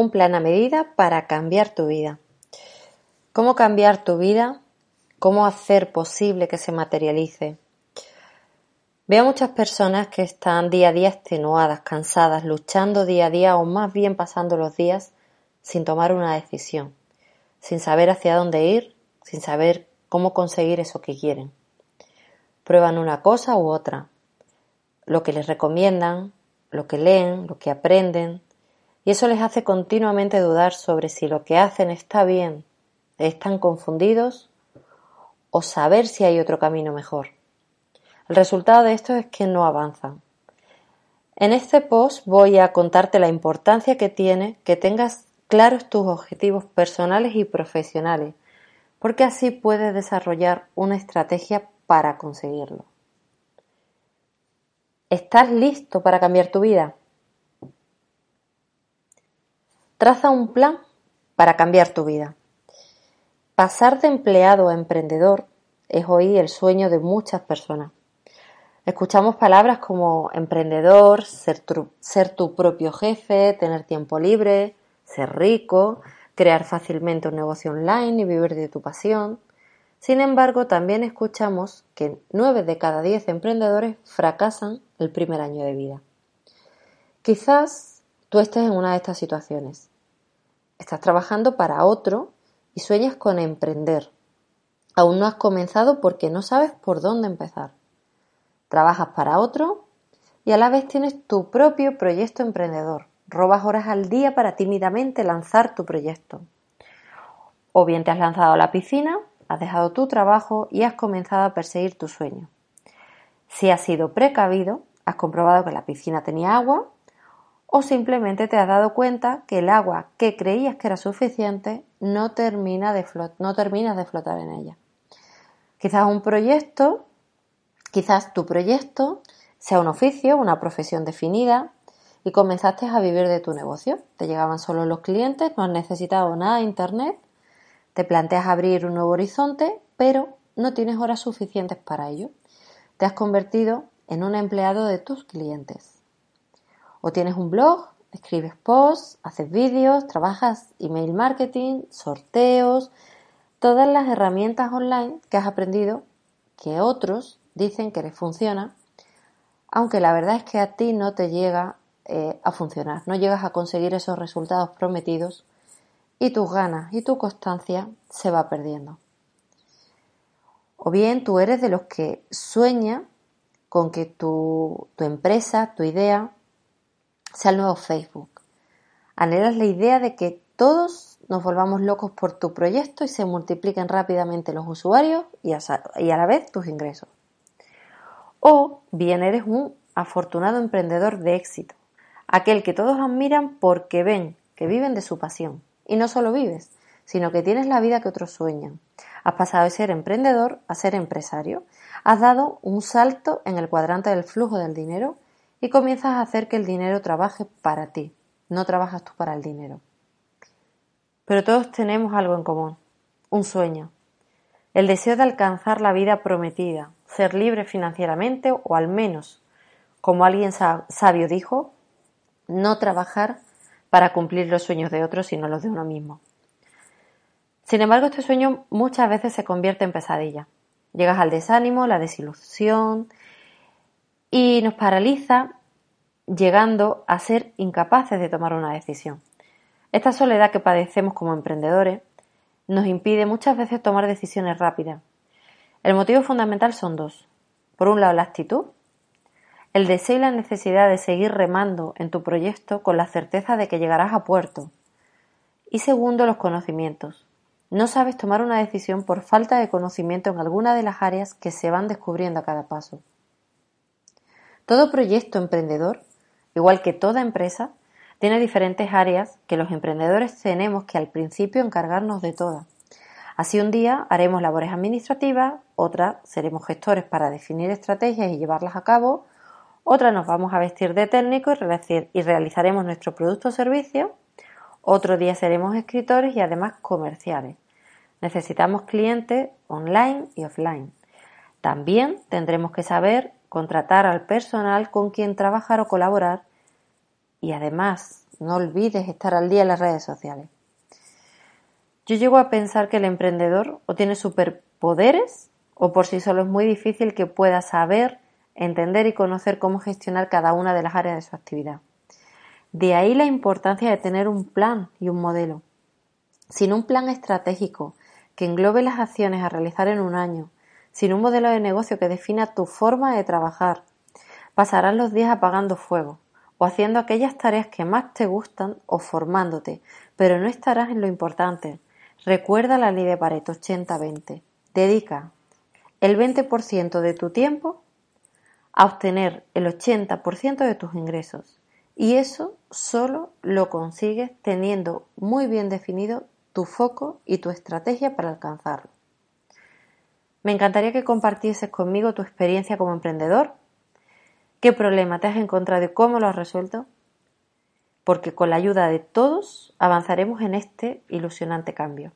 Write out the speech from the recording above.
un plan a medida para cambiar tu vida. ¿Cómo cambiar tu vida? ¿Cómo hacer posible que se materialice? Veo muchas personas que están día a día extenuadas, cansadas, luchando día a día o más bien pasando los días sin tomar una decisión, sin saber hacia dónde ir, sin saber cómo conseguir eso que quieren. Prueban una cosa u otra, lo que les recomiendan, lo que leen, lo que aprenden, y eso les hace continuamente dudar sobre si lo que hacen está bien, están confundidos o saber si hay otro camino mejor. El resultado de esto es que no avanzan. En este post voy a contarte la importancia que tiene que tengas claros tus objetivos personales y profesionales, porque así puedes desarrollar una estrategia para conseguirlo. ¿Estás listo para cambiar tu vida? Traza un plan para cambiar tu vida. Pasar de empleado a emprendedor es hoy el sueño de muchas personas. Escuchamos palabras como emprendedor, ser tu, propio jefe, tener tiempo libre, ser rico, crear fácilmente un negocio online y vivir de tu pasión. Sin embargo, también escuchamos que 9 de cada 10 emprendedores fracasan el primer año de vida. Quizás tú estés en una de estas situaciones. Estás trabajando para otro y sueñas con emprender. Aún no has comenzado porque no sabes por dónde empezar trabajas para otro y a la vez tienes tu propio proyecto emprendedor. Robas horas al día para tímidamente lanzar tu proyecto. O bien te has lanzado a la piscina, has dejado tu trabajo y has comenzado a perseguir tu sueño. Si has sido precavido, has comprobado que la piscina tenía agua o simplemente te has dado cuenta que el agua que creías que era suficiente no, termina de no terminas de flotar en ella. Quizás un proyecto Quizás tu proyecto sea un oficio, una profesión definida y comenzaste a vivir de tu negocio. Te llegaban solo los clientes, no has necesitado nada de Internet, te planteas abrir un nuevo horizonte, pero no tienes horas suficientes para ello. Te has convertido en un empleado de tus clientes. O tienes un blog, escribes posts, haces vídeos, trabajas email marketing, sorteos, todas las herramientas online que has aprendido que otros dicen que les funciona, aunque la verdad es que a ti no te llega eh, a funcionar, no llegas a conseguir esos resultados prometidos y tus ganas y tu constancia se va perdiendo. O bien tú eres de los que sueña con que tu, tu empresa, tu idea, sea el nuevo Facebook. Anhelas la idea de que todos nos volvamos locos por tu proyecto y se multipliquen rápidamente los usuarios y a la vez tus ingresos. O bien eres un afortunado emprendedor de éxito, aquel que todos admiran porque ven que viven de su pasión. Y no solo vives, sino que tienes la vida que otros sueñan. Has pasado de ser emprendedor a ser empresario. Has dado un salto en el cuadrante del flujo del dinero y comienzas a hacer que el dinero trabaje para ti. No trabajas tú para el dinero. Pero todos tenemos algo en común, un sueño, el deseo de alcanzar la vida prometida, ser libre financieramente o al menos, como alguien sabio dijo, no trabajar para cumplir los sueños de otros sino los de uno mismo. Sin embargo, este sueño muchas veces se convierte en pesadilla. Llegas al desánimo, la desilusión y nos paraliza llegando a ser incapaces de tomar una decisión. Esta soledad que padecemos como emprendedores nos impide muchas veces tomar decisiones rápidas el motivo fundamental son dos. Por un lado, la actitud, el deseo y la necesidad de seguir remando en tu proyecto con la certeza de que llegarás a puerto. Y segundo, los conocimientos. No sabes tomar una decisión por falta de conocimiento en alguna de las áreas que se van descubriendo a cada paso. Todo proyecto emprendedor, igual que toda empresa, tiene diferentes áreas que los emprendedores tenemos que al principio encargarnos de todas. Así un día haremos labores administrativas, otra seremos gestores para definir estrategias y llevarlas a cabo, otra nos vamos a vestir de técnico y realizaremos nuestro producto o servicio, otro día seremos escritores y además comerciales. Necesitamos clientes online y offline. También tendremos que saber contratar al personal con quien trabajar o colaborar y además no olvides estar al día en las redes sociales. Yo llego a pensar que el emprendedor o tiene superpoderes o por sí solo es muy difícil que pueda saber, entender y conocer cómo gestionar cada una de las áreas de su actividad. De ahí la importancia de tener un plan y un modelo. Sin un plan estratégico que englobe las acciones a realizar en un año, sin un modelo de negocio que defina tu forma de trabajar, pasarás los días apagando fuego o haciendo aquellas tareas que más te gustan o formándote, pero no estarás en lo importante. Recuerda la ley de Pareto 80-20. Dedica el 20% de tu tiempo a obtener el 80% de tus ingresos. Y eso solo lo consigues teniendo muy bien definido tu foco y tu estrategia para alcanzarlo. Me encantaría que compartieses conmigo tu experiencia como emprendedor. ¿Qué problema te has encontrado y cómo lo has resuelto? Porque con la ayuda de todos avanzaremos en este ilusionante cambio.